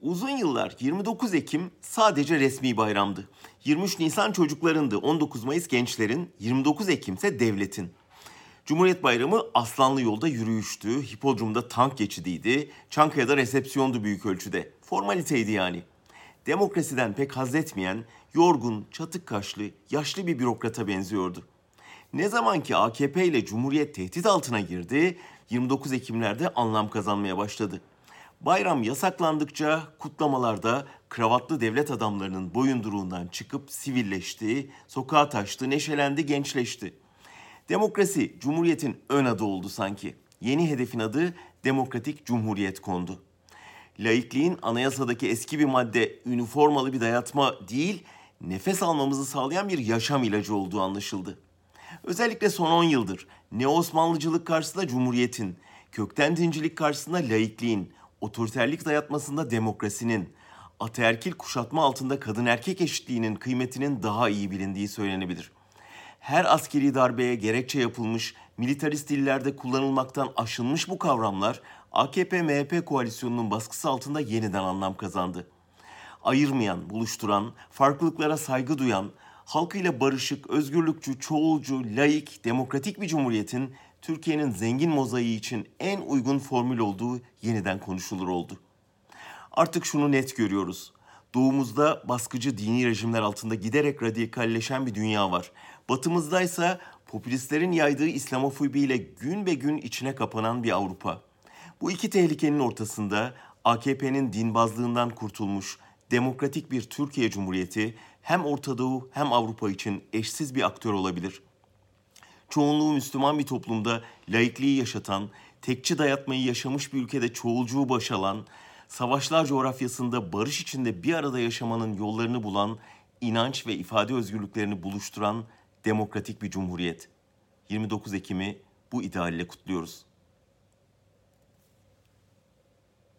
Uzun yıllar 29 Ekim sadece resmi bayramdı. 23 Nisan çocuklarındı, 19 Mayıs gençlerin, 29 Ekim ise devletin. Cumhuriyet Bayramı Aslanlı Yolda yürüyüştü, Hipodrom'da tank geçidiydi, Çankaya'da resepsiyondu büyük ölçüde. Formaliteydi yani. Demokrasiden pek haz etmeyen, yorgun, çatık kaşlı, yaşlı bir bürokrata benziyordu. Ne zaman ki AKP ile Cumhuriyet tehdit altına girdi, 29 Ekimlerde anlam kazanmaya başladı. Bayram yasaklandıkça kutlamalarda kravatlı devlet adamlarının boyunduruğundan çıkıp sivilleşti, sokağa taştı, neşelendi, gençleşti. Demokrasi Cumhuriyet'in ön adı oldu sanki. Yeni hedefin adı Demokratik Cumhuriyet kondu. Laikliğin anayasadaki eski bir madde üniformalı bir dayatma değil, nefes almamızı sağlayan bir yaşam ilacı olduğu anlaşıldı. Özellikle son 10 yıldır ne Osmanlıcılık karşısında Cumhuriyet'in, kökten dincilik karşısında laikliğin, otoriterlik dayatmasında demokrasinin, ataerkil kuşatma altında kadın erkek eşitliğinin kıymetinin daha iyi bilindiği söylenebilir. Her askeri darbeye gerekçe yapılmış, militarist dillerde kullanılmaktan aşınmış bu kavramlar AKP-MHP koalisyonunun baskısı altında yeniden anlam kazandı. Ayırmayan, buluşturan, farklılıklara saygı duyan, halkıyla barışık, özgürlükçü, çoğulcu, laik, demokratik bir cumhuriyetin Türkiye'nin zengin mozaiği için en uygun formül olduğu yeniden konuşulur oldu. Artık şunu net görüyoruz. Doğumuzda baskıcı dini rejimler altında giderek radikalleşen bir dünya var. Batımızda ise popülistlerin yaydığı İslamofobiyle gün be gün içine kapanan bir Avrupa. Bu iki tehlikenin ortasında AKP'nin dinbazlığından kurtulmuş demokratik bir Türkiye Cumhuriyeti hem Orta Doğu hem Avrupa için eşsiz bir aktör olabilir. Çoğunluğu Müslüman bir toplumda laikliği yaşatan, tekçi dayatmayı yaşamış bir ülkede çoğulcuğu başalan, savaşlar coğrafyasında barış içinde bir arada yaşamanın yollarını bulan, inanç ve ifade özgürlüklerini buluşturan demokratik bir cumhuriyet. 29 Ekim'i bu idealle kutluyoruz.